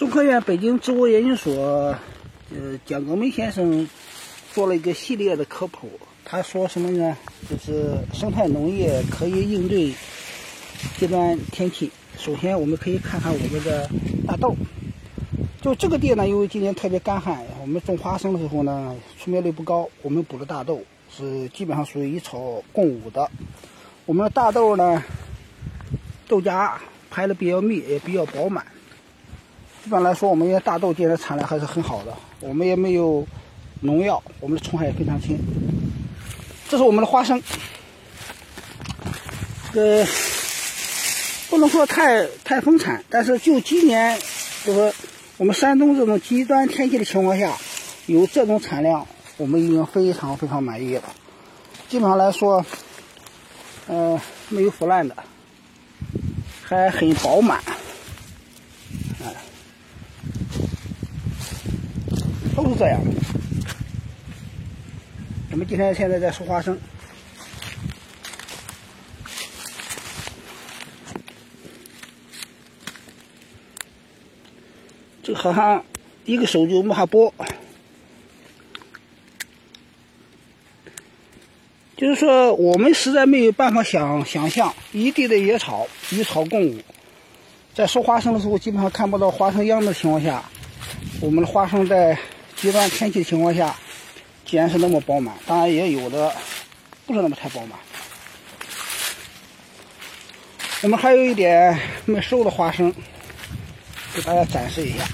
中科院北京植物研究所，呃，蒋革梅先生做了一个系列的科普。他说什么呢？就是生态农业可以应对极端天气。首先，我们可以看看我们的大豆。就这个地呢，因为今年特别干旱，我们种花生的时候呢，出苗率不高。我们补的大豆是基本上属于一草共舞的。我们的大豆呢，豆荚排的比较密，也比较饱满。一般来说，我们的大豆今年产量还是很好的，我们也没有农药，我们的虫害也非常轻。这是我们的花生，呃，不能说太太丰产，但是就今年，就是我们山东这种极端天气的情况下，有这种产量，我们已经非常非常满意了。基本上来说，呃，没有腐烂的，还很饱满。哎都是这样。我们今天现在在收花生，这个好像一个手就没法剥。就是说，我们实在没有办法想想象一地的野草与草共舞，在收花生的时候，基本上看不到花生秧的情况下，我们的花生在。极端天气的情况下，既然是那么饱满，当然也有的不是那么太饱满。我们还有一点没收的花生，给大家展示一下，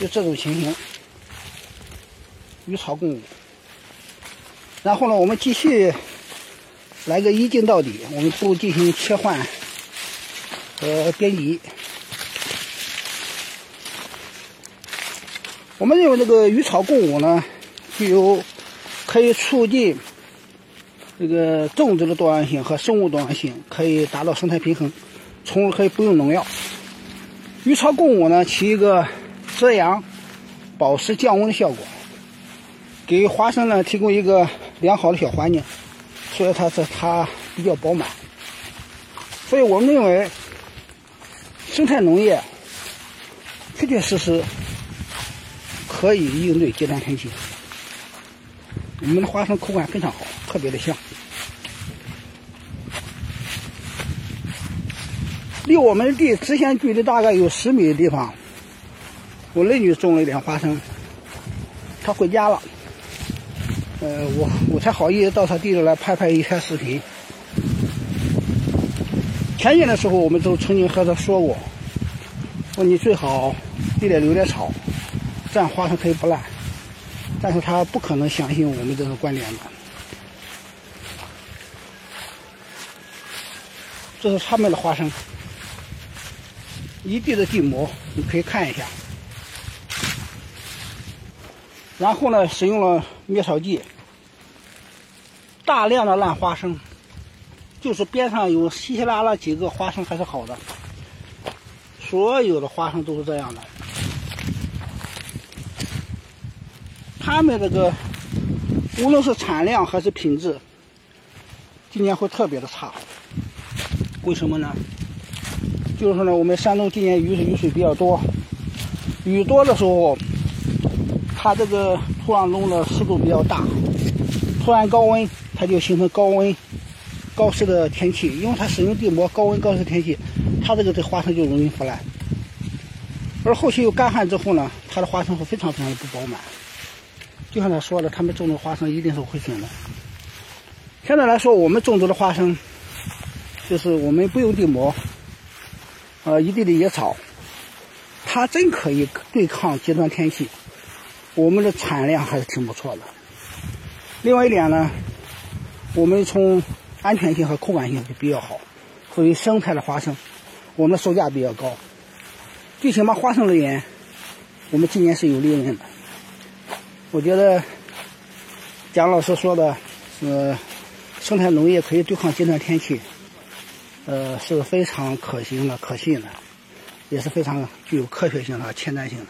就这种情形，与草共舞。然后呢，我们继续来个一镜到底，我们不进行切换和编辑。我们认为这个与草共舞呢，具有可以促进这个种植的多样性和生物多样性，可以达到生态平衡，从而可以不用农药。与草共舞呢，起一个遮阳、保湿、降温的效果，给花生呢提供一个良好的小环境，所以它是它比较饱满。所以我们认为，生态农业确确实实。可以应对极端天气。我们的花生口感非常好，特别的香。离我们地直线距离大概有十米的地方，我邻居种了一点花生，他回家了。呃，我我才好意思到他地里来拍拍一下视频。前年的时候，我们都曾经和他说过，说你最好地里留点草。这样花生可以不烂，但是他不可能相信我们这个观点的。这是他们的花生，一地的地膜，你可以看一下。然后呢，使用了灭草剂，大量的烂花生，就是边上有稀稀拉拉几个花生还是好的，所有的花生都是这样的。他们这个无论是产量还是品质，今年会特别的差。为什么呢？就是呢，我们山东今年雨水雨水比较多，雨多的时候，它这个土壤中的湿度比较大，突然高温，它就形成高温高湿的天气。因为它使用地膜，高温高湿天气，它这个这花生就容易腐烂。而后期又干旱之后呢，它的花生会非常非常的不饱满。就像他说的，他们种的花生一定是亏损的。现在来说，我们种植的花生，就是我们不用地膜，呃，一地的野草，它真可以对抗极端天气。我们的产量还是挺不错的。另外一点呢，我们从安全性和口感性就比较好，属于生态的花生，我们售价比较高。最起码花生而言，我们今年是有利润的。我觉得蒋老师说的，是，生态农业可以对抗极端天气，呃，是非常可行的、可信的，也是非常具有科学性和前瞻性的。